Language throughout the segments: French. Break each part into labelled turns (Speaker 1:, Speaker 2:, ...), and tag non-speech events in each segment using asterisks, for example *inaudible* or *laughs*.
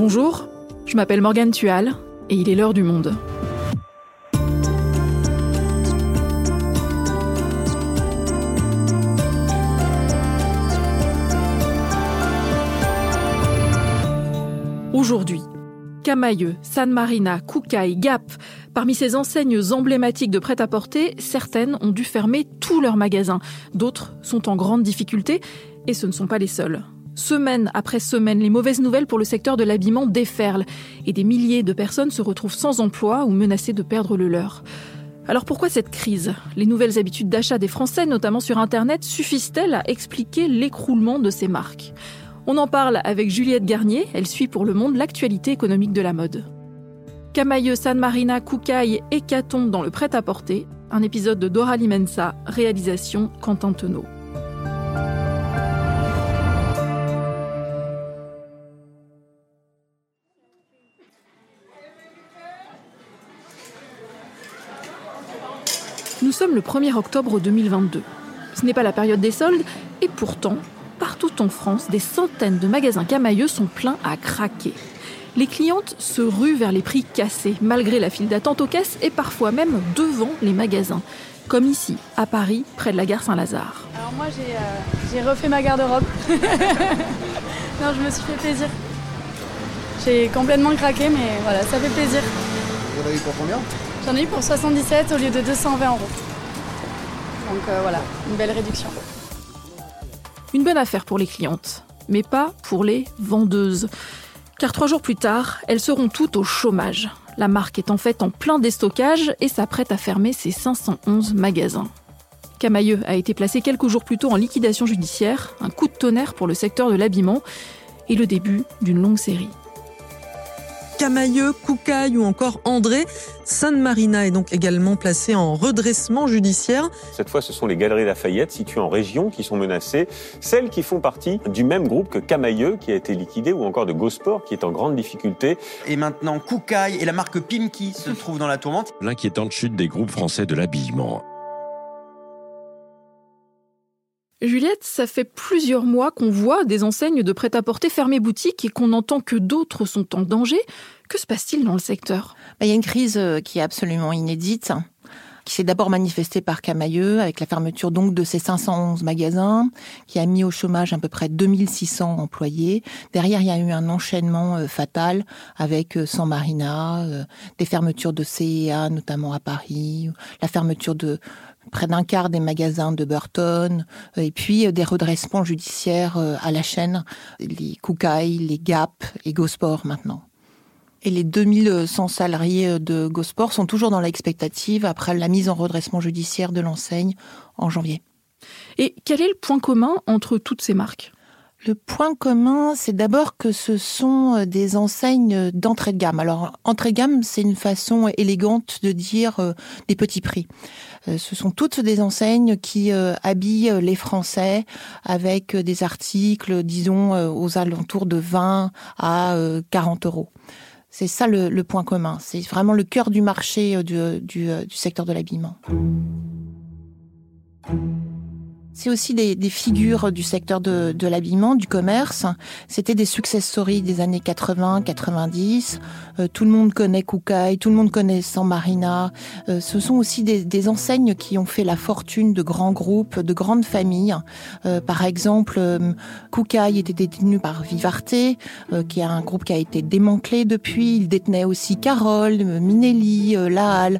Speaker 1: Bonjour, je m'appelle Morgane Tual et il est l'heure du monde. Aujourd'hui, Camailleux, San Marina, Koukaï, Gap, parmi ces enseignes emblématiques de prêt-à-porter, certaines ont dû fermer tous leurs magasins. D'autres sont en grande difficulté et ce ne sont pas les seuls. Semaine après semaine, les mauvaises nouvelles pour le secteur de l'habillement déferlent et des milliers de personnes se retrouvent sans emploi ou menacées de perdre le leur. Alors pourquoi cette crise? Les nouvelles habitudes d'achat des Français, notamment sur Internet, suffisent-elles à expliquer l'écroulement de ces marques? On en parle avec Juliette Garnier, elle suit pour le monde l'actualité économique de la mode. Camailleux, San Marina, Koukaï, Hécatombe dans le prêt-à-porter, un épisode de Dora Limensa, réalisation Quentin Tenot. Nous sommes le 1er octobre 2022. Ce n'est pas la période des soldes, et pourtant, partout en France, des centaines de magasins camailleux sont pleins à craquer. Les clientes se ruent vers les prix cassés, malgré la file d'attente aux caisses et parfois même devant les magasins. Comme ici, à Paris, près de la gare Saint-Lazare.
Speaker 2: Alors moi, j'ai euh, refait ma garde-robe. *laughs* non, je me suis fait plaisir. J'ai complètement craqué, mais voilà, ça fait plaisir.
Speaker 3: Vous en avez eu pour combien?
Speaker 2: J'en ai eu pour 77 au lieu de 220 euros. Donc euh, voilà, une belle réduction.
Speaker 1: Une bonne affaire pour les clientes, mais pas pour les vendeuses. Car trois jours plus tard, elles seront toutes au chômage. La marque est en fait en plein déstockage et s'apprête à fermer ses 511 magasins. Camailleux a été placé quelques jours plus tôt en liquidation judiciaire, un coup de tonnerre pour le secteur de l'habillement et le début d'une longue série.
Speaker 4: Camailleux, Koukaï ou encore André. San Marina est donc également placé en redressement judiciaire.
Speaker 5: Cette fois, ce sont les Galeries Lafayette situées en région qui sont menacées, celles qui font partie du même groupe que Camailleux qui a été liquidé ou encore de Gosport qui est en grande difficulté.
Speaker 6: Et maintenant, Koukaï et la marque Pimki se trouvent dans la tourmente.
Speaker 7: L'inquiétante chute des groupes français de l'habillement.
Speaker 1: Juliette, ça fait plusieurs mois qu'on voit des enseignes de prêt-à-porter fermer boutique et qu'on entend que d'autres sont en danger. Que se passe-t-il dans le secteur?
Speaker 8: Bah, Il y a une crise euh, qui est absolument inédite qui s'est d'abord manifestée par Camailleux avec la fermeture donc de ses 511 magasins, qui a mis au chômage à peu près 2600 employés. Derrière, il y a eu un enchaînement euh, fatal avec euh, San Marina, des fermetures de CEA, notamment à Paris, la fermeture de près d'un quart des magasins de Burton, euh, et puis euh, des redressements judiciaires euh, à la chaîne, les Koukaï, les Gap et Gosport maintenant. Et les 2100 salariés de Gosport sont toujours dans l'expectative après la mise en redressement judiciaire de l'enseigne en janvier.
Speaker 1: Et quel est le point commun entre toutes ces marques?
Speaker 8: Le point commun, c'est d'abord que ce sont des enseignes d'entrée de gamme. Alors, entrée de gamme, c'est une façon élégante de dire des petits prix. Euh, ce sont toutes des enseignes qui euh, habillent les Français avec des articles, disons, euh, aux alentours de 20 à 40 euros. C'est ça le, point commun. C'est vraiment le cœur du marché du secteur de l'habillement. C'est aussi des, des, figures du secteur de, de l'habillement, du commerce. C'était des success stories des années 80, 90. Euh, tout le monde connaît Koukaï, tout le monde connaît San Marina. Euh, ce sont aussi des, des, enseignes qui ont fait la fortune de grands groupes, de grandes familles. Euh, par exemple, Koukaï était détenu par Vivarte, qui est un groupe qui a été démantelé depuis. Il détenait aussi Carole, Minelli, La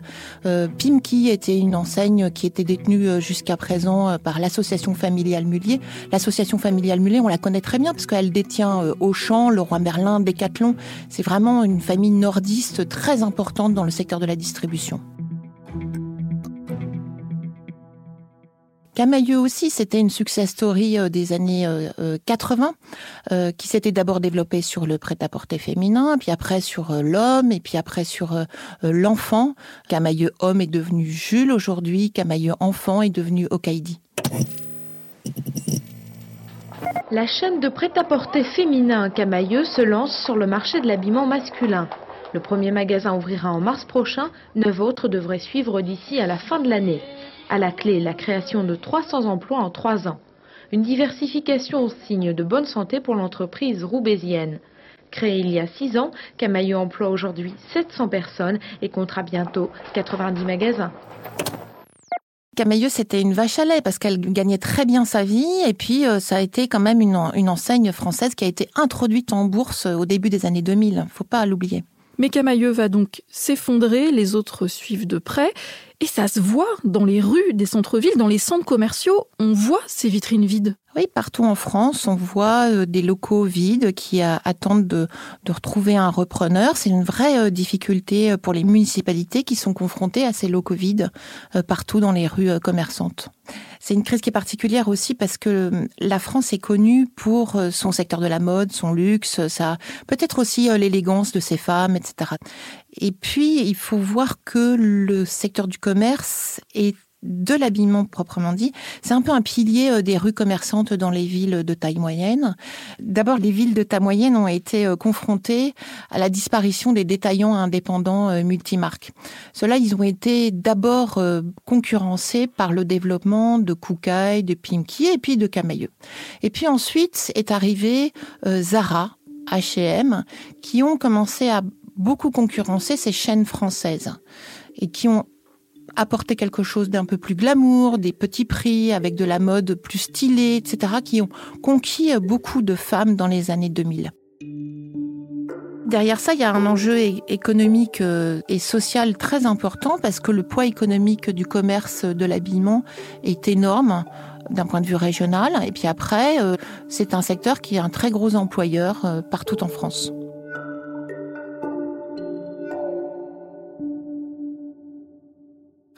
Speaker 8: Pimki était une enseigne qui était détenue jusqu'à présent par l'association l'association familiale Mullier. L'association familiale Mullier, on la connaît très bien parce qu'elle détient euh, Auchan, Leroy Merlin, Decathlon. C'est vraiment une famille nordiste très importante dans le secteur de la distribution. Camailleux aussi, c'était une success story euh, des années 80 euh, qui s'était d'abord développée sur le prêt-à-porter féminin, puis après sur l'homme, et puis après sur l'enfant. Camailleux homme est devenu Jules aujourd'hui, Camailleux enfant est devenu Okaidi.
Speaker 9: La chaîne de prêt-à-porter féminin Camailleux se lance sur le marché de l'habillement masculin. Le premier magasin ouvrira en mars prochain, neuf autres devraient suivre d'ici à la fin de l'année. À la clé, la création de 300 emplois en trois ans. Une diversification signe de bonne santé pour l'entreprise roubaisienne. Créé il y a six ans, Camailleux emploie aujourd'hui 700 personnes et comptera bientôt 90 magasins.
Speaker 8: Camailleux, c'était une vache à lait parce qu'elle gagnait très bien sa vie et puis euh, ça a été quand même une, une enseigne française qui a été introduite en bourse au début des années 2000. Faut pas l'oublier.
Speaker 1: Mais Camailleux va donc s'effondrer, les autres suivent de près, et ça se voit dans les rues des centres-villes, dans les centres commerciaux, on voit ces vitrines vides.
Speaker 8: Oui, partout en France, on voit euh, des locaux vides qui attendent de, de retrouver un repreneur. C'est une vraie euh, difficulté euh, pour les municipalités qui sont confrontées à ces locaux vides partout dans les rues commerçantes. C'est une crise qui est particulière aussi parce que la France est connue pour son secteur de la mode, son luxe, ça peut-être aussi l'élégance de ses femmes, etc. Et puis, il faut voir que le secteur du commerce est de l'habillement proprement dit, c'est un peu un pilier euh, des rues commerçantes dans les villes de taille moyenne. D'abord, les villes de taille moyenne ont été euh, confrontées à la disparition des détaillants indépendants euh, multimarques. Ceux-là, ils ont été d'abord concurrencés par le développement de Koukaï, de Pimki et puis de Camailleux. Et puis ensuite est arrivé Zara, H&M, qui ont commencé à beaucoup concurrencer ces chaînes françaises et qui ont apporter quelque chose d'un peu plus glamour, des petits prix, avec de la mode plus stylée, etc., qui ont conquis beaucoup de femmes dans les années 2000. Derrière ça, il y a un enjeu économique euh, et social très important parce que le poids économique du commerce de l'habillement est énorme d'un point de vue régional. Et puis après, euh, c'est un secteur qui est un très gros employeur euh, partout en France.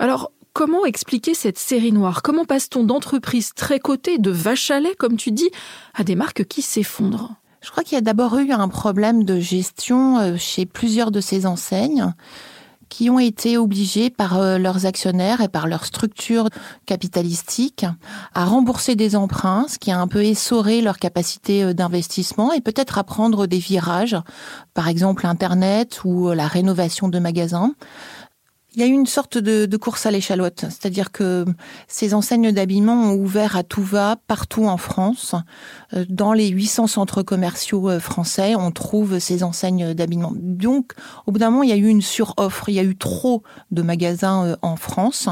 Speaker 1: Alors, comment expliquer cette série noire? Comment passe-t-on d'entreprises très cotées, de vaches à lait, comme tu dis, à des marques qui s'effondrent?
Speaker 8: Je crois qu'il y a d'abord eu un problème de gestion euh, chez plusieurs de ces enseignes qui ont été obligés par euh, leurs actionnaires et par leur structure capitalistique à rembourser des emprunts, ce qui a un peu essoré leur capacité euh, d'investissement et peut-être à prendre des virages, par exemple Internet ou la rénovation de magasins. Il y a eu une sorte de, course à l'échalote, c'est-à-dire que ces enseignes d'habillement ont ouvert à tout va partout en France. Euh, dans les 800 centres commerciaux euh, français, on trouve ces enseignes d'habillement. Donc, au bout d'un moment, il y a eu une suroffre, il y a eu trop de magasins euh, en France.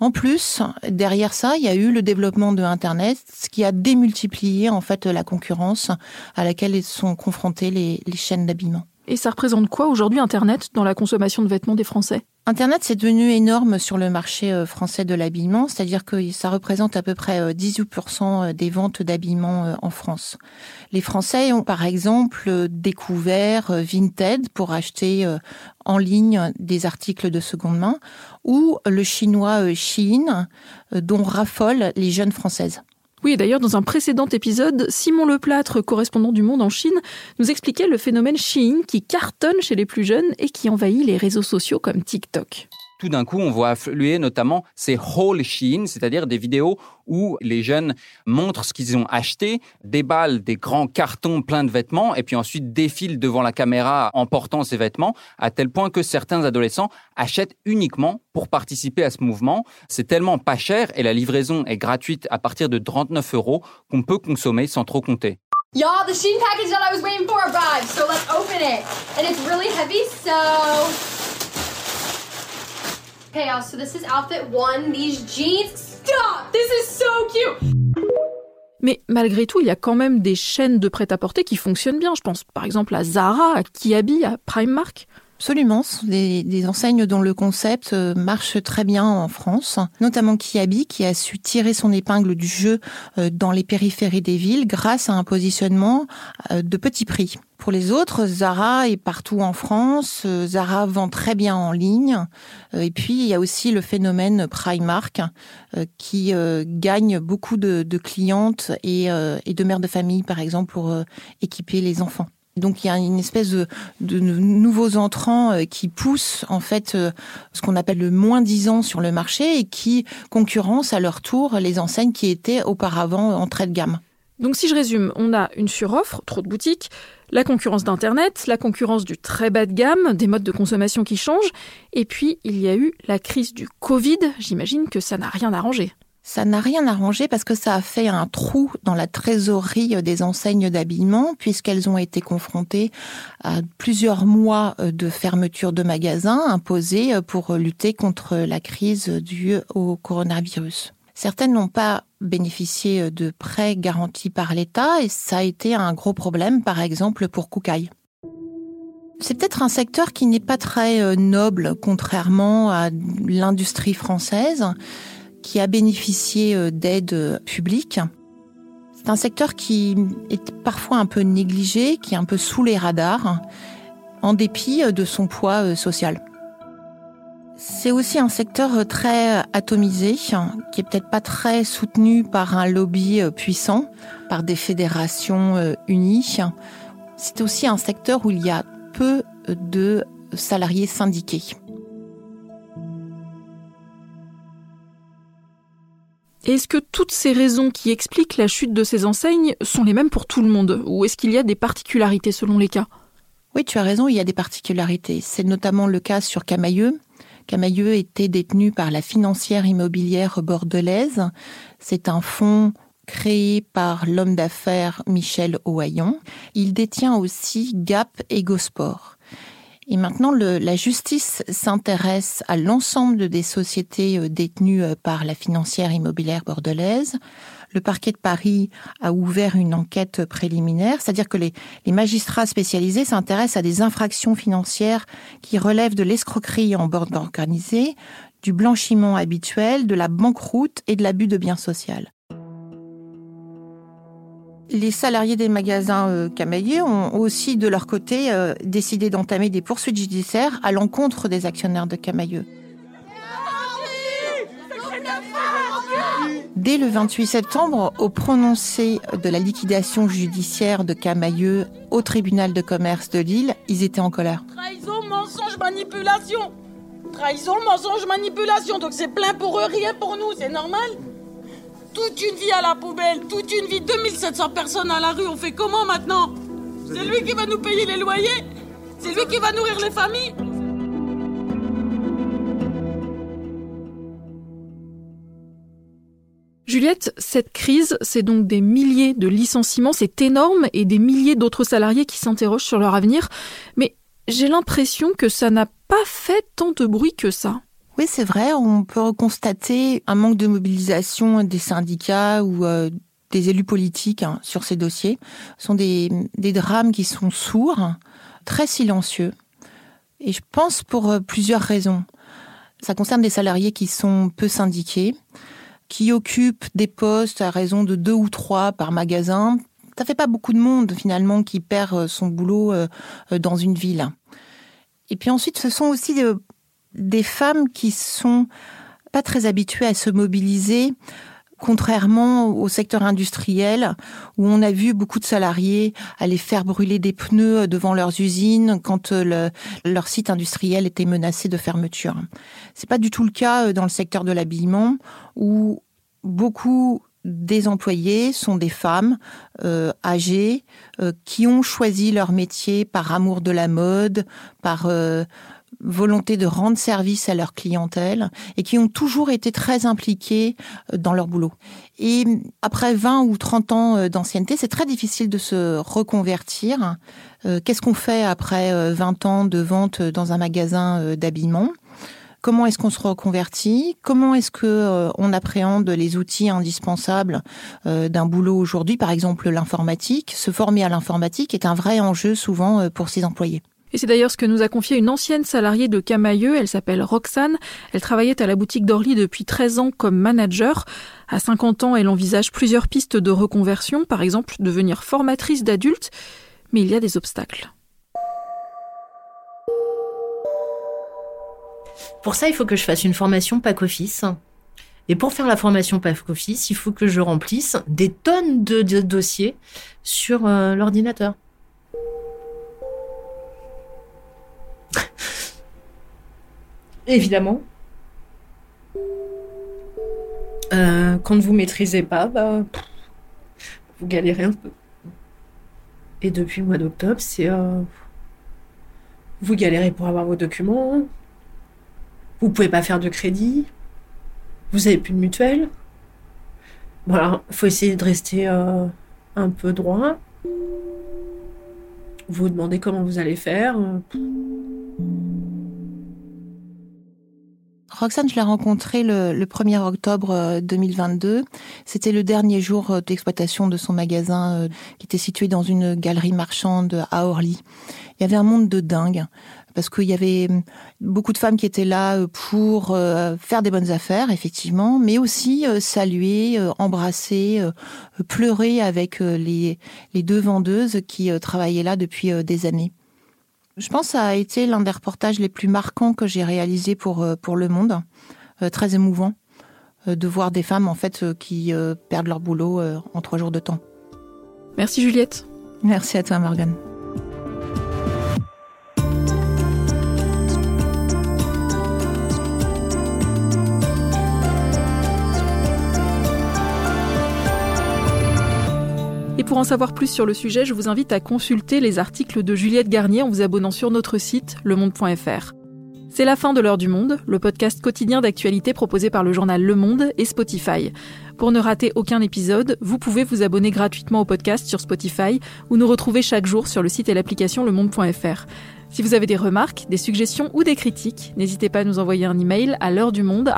Speaker 8: En plus, derrière ça, il y a eu le développement de Internet, ce qui a démultiplié en fait la concurrence à laquelle sont confrontées les chaînes d'habillement.
Speaker 1: Et ça représente quoi aujourd'hui Internet dans la consommation de vêtements des Français?
Speaker 8: Internet, c'est devenu énorme sur le marché euh, français de l'habillement, c'est-à-dire que ça représente à peu près 18% euh, euh, des ventes d'habillement en France. Les Français ont par exemple découvert Vinted pour acheter en ligne des articles de seconde main ou le chinois Shein dont raffolent les jeunes françaises.
Speaker 1: Oui, d'ailleurs, dans un précédent épisode, Simon Leplâtre, correspondant du Monde en Chine, nous expliquait le phénomène Shein qui cartonne chez les plus jeunes et qui envahit les réseaux sociaux comme TikTok
Speaker 3: tout d'un coup, on voit affluer notamment ces haul Shein, c'est-à-dire des vidéos où les jeunes montrent ce qu'ils ont acheté, déballent des grands cartons pleins de vêtements et puis ensuite défilent devant la caméra en portant ces vêtements, à tel point que certains adolescents achètent uniquement pour participer à ce mouvement. C'est tellement pas cher et la livraison est gratuite à partir de 39 euros qu'on peut consommer sans trop compter.
Speaker 10: Package let's open it. Heavy, so this is outfit one. These jeans, stop! This is so cute!
Speaker 1: Mais malgré tout, il y a quand même des chaînes de prêt-à-porter qui fonctionnent bien. Je pense par exemple à Zara, à Kiabi, à Primark.
Speaker 8: Absolument, des, enseignes dont le concept euh, marche très bien en France, notamment Kiabi qui a su tirer son épingle du jeu euh, dans les périphéries des villes grâce à un positionnement euh, de petit prix. Pour les autres, Zara est partout en France. Zara vend très bien en ligne. Et puis, il y a aussi le phénomène Primark qui gagne beaucoup de, de clientes et, et, de mères de famille, par exemple, pour équiper les enfants. Donc il y a une espèce de, nouveaux entrants euh, qui poussent en fait euh, ce qu'on appelle le moins disant sur le marché et qui concurrencent à leur tour les enseignes qui étaient auparavant entrée de gamme.
Speaker 1: Donc si je résume, on a une suroffre, trop de boutiques, la concurrence d'Internet, la concurrence du très bas de gamme, des modes de consommation qui changent, et puis il y a eu la crise du Covid, j'imagine que ça n'a rien arrangé.
Speaker 8: Ça n'a rien arrangé parce que ça a fait un trou dans la trésorerie des enseignes d'habillement puisqu'elles ont été confrontées à plusieurs mois de fermeture de magasins imposés pour lutter contre la crise due au coronavirus. Certaines n'ont pas bénéficié de prêts garantis par l'État et ça a été un gros problème, par exemple pour Koukaï. C'est peut-être un secteur qui n'est pas très noble, contrairement à l'industrie française qui a bénéficié euh, d'aides publiques. C'est un secteur qui est parfois un peu négligé, qui est un peu sous les radars, en dépit euh, de son poids euh, social. C'est aussi un secteur très atomisé, qui est peut-être pas très soutenu par un lobby puissant, par des fédérations unies. C'est aussi un secteur où il y a peu de salariés syndiqués.
Speaker 1: Est-ce que toutes ces raisons qui expliquent la chute de ces enseignes sont les mêmes pour tout le monde Ou est-ce qu'il y a des particularités selon les cas?
Speaker 8: Oui, tu as raison, il y a des particularités. C'est notamment le cas sur Camailleux. Camailleux était détenu par la financière immobilière bordelaise. C'est un fonds créé par l'homme d'affaires Michel Ohaillon. Il détient aussi Gap et Gosport. Et maintenant, la justice s'intéresse à l'ensemble des sociétés euh, détenues euh, par la financière immobilière bordelaise. Le parquet de Paris a ouvert une enquête préliminaire, c'est-à-dire que les, les, magistrats spécialisés s'intéressent à des infractions financières qui relèvent de l'escroquerie en bord organisée, du blanchiment habituel, de la banqueroute et de l'abus de biens sociaux. Les salariés des magasins euh, ont aussi, de leur côté, euh, décidé d'entamer des poursuites judiciaires à l'encontre des actionnaires de Camailleux. Dès le 28 septembre, au prononcé de la liquidation judiciaire de Camailleux au tribunal de commerce de Lille, ils étaient en colère.
Speaker 11: Trahison, mensonge, manipulation. Trahison, mensonge, manipulation. Donc c'est plein pour eux, rien pour nous, c'est normal toute une vie à la poubelle, toute une vie, 2700 personnes à la rue, on fait comment maintenant C'est lui qui va nous payer les loyers C'est lui qui va nourrir les familles
Speaker 1: Juliette, cette crise, c'est donc des milliers de licenciements, c'est énorme, et des milliers d'autres salariés qui s'interrogent sur leur avenir. Mais j'ai l'impression que ça n'a pas fait tant de bruit que ça.
Speaker 8: C'est vrai, on peut constater un manque de mobilisation des syndicats ou euh, des élus politiques hein, sur ces dossiers. Ce sont des, des drames qui sont sourds, très silencieux, et je pense pour euh, plusieurs raisons. Ça concerne des salariés qui sont peu syndiqués, qui occupent des postes à raison de deux ou trois par magasin. Ça fait pas beaucoup de monde finalement qui perd euh, son boulot dans une ville. Et puis ensuite, ce sont aussi des femmes qui sont pas très habituées à se mobiliser, contrairement au secteur industriel où on a vu beaucoup de salariés aller faire brûler des pneus devant leurs usines quand euh, leur site industriel était menacé de fermeture. C'est pas du tout le cas euh, dans le secteur de l'habillement où beaucoup des employés sont des femmes euh, âgées qui ont choisi leur métier par amour de la mode, par volonté de rendre service à leur clientèle et qui ont toujours été très impliqués euh, dans leur boulot. Et après 20 ou 30 ans euh, d'ancienneté, c'est très difficile de se reconvertir. Euh, qu'est-ce qu'on fait après 20 ans de vente dans un magasin d'habillement? Comment est-ce qu'on se reconvertit? Comment est-ce que on appréhende les outils indispensables d'un boulot aujourd'hui? Par exemple, l'informatique. Se former à l'informatique est un vrai enjeu souvent pour ses employés.
Speaker 1: Et c'est d'ailleurs ce que nous a confié une ancienne salariée de Camailleux, elle s'appelle Roxane. Elle travaillait à la boutique d'Orly depuis 13 ans comme manager. À 50 ans, elle envisage plusieurs pistes de reconversion, par exemple devenir formatrice d'adultes, mais il y a des obstacles.
Speaker 12: Pour ça, il faut que je fasse une formation PAC Office. Et pour faire la formation PAC Office, il faut que je remplisse des tonnes de, dossiers sur euh, l'ordinateur. Évidemment. Euh, quand vous maîtrisez pas, bah, vous galérez un peu. Et depuis le mois d'octobre, c'est euh, vous galérez pour avoir vos documents. Vous pouvez pas faire de crédit. Vous avez plus de mutuelle. Voilà, il faut essayer de rester euh, un peu droit. Vous vous demandez comment vous allez faire.
Speaker 8: Roxane, je l'ai rencontrée le, le 1er octobre 2022. C'était le dernier jour d'exploitation de son magasin qui était situé dans une galerie marchande à Orly. Il y avait un monde de dingue parce qu'il y avait beaucoup de femmes qui étaient là euh, pour euh, faire des bonnes affaires, effectivement, mais aussi euh, saluer, embrasser, pleurer avec les deux vendeuses qui travaillaient là depuis des années. Je pense que ça a été l'un des reportages les plus marquants que j'ai réalisé pour, pour Le Monde. très émouvant de voir des femmes en fait qui perdent leur boulot en trois jours de temps.
Speaker 1: Merci Juliette.
Speaker 8: Merci à toi Morgane.
Speaker 1: Pour en savoir plus sur le sujet, je vous invite à consulter les articles de Juliette Garnier en vous abonnant sur notre site lemonde.fr. C'est la fin de l'heure du monde, le podcast quotidien d'actualité proposé par le journal Le Monde et Spotify. Pour ne rater aucun épisode, vous pouvez vous abonner gratuitement au podcast sur Spotify ou nous retrouver chaque jour sur le site et l'application lemonde.fr. Si vous avez des remarques, des suggestions ou des critiques, n'hésitez pas à nous envoyer un email à l'heure du monde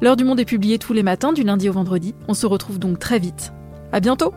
Speaker 1: L'heure du monde est publiée tous les matins du lundi au vendredi. On se retrouve donc très vite. À bientôt!